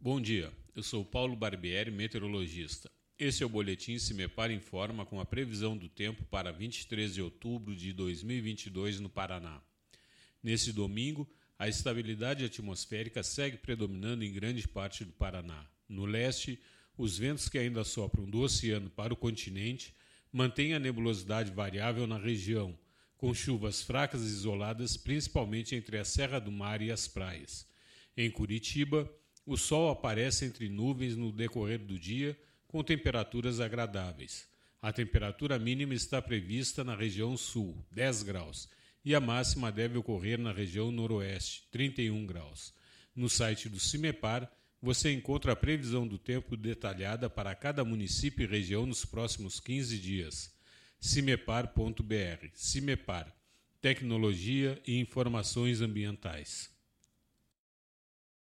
Bom dia, eu sou Paulo Barbieri, meteorologista. Este é o Boletim Se Me Para Informa com a previsão do tempo para 23 de outubro de 2022 no Paraná. Nesse domingo, a estabilidade atmosférica segue predominando em grande parte do Paraná. No leste, os ventos que ainda sopram do oceano para o continente mantêm a nebulosidade variável na região, com chuvas fracas e isoladas principalmente entre a Serra do Mar e as praias. Em Curitiba, o sol aparece entre nuvens no decorrer do dia, com temperaturas agradáveis. A temperatura mínima está prevista na região sul, 10 graus, e a máxima deve ocorrer na região noroeste, 31 graus. No site do CIMEPAR, você encontra a previsão do tempo detalhada para cada município e região nos próximos 15 dias. cimepar.br. CIMEPAR. Tecnologia e informações ambientais.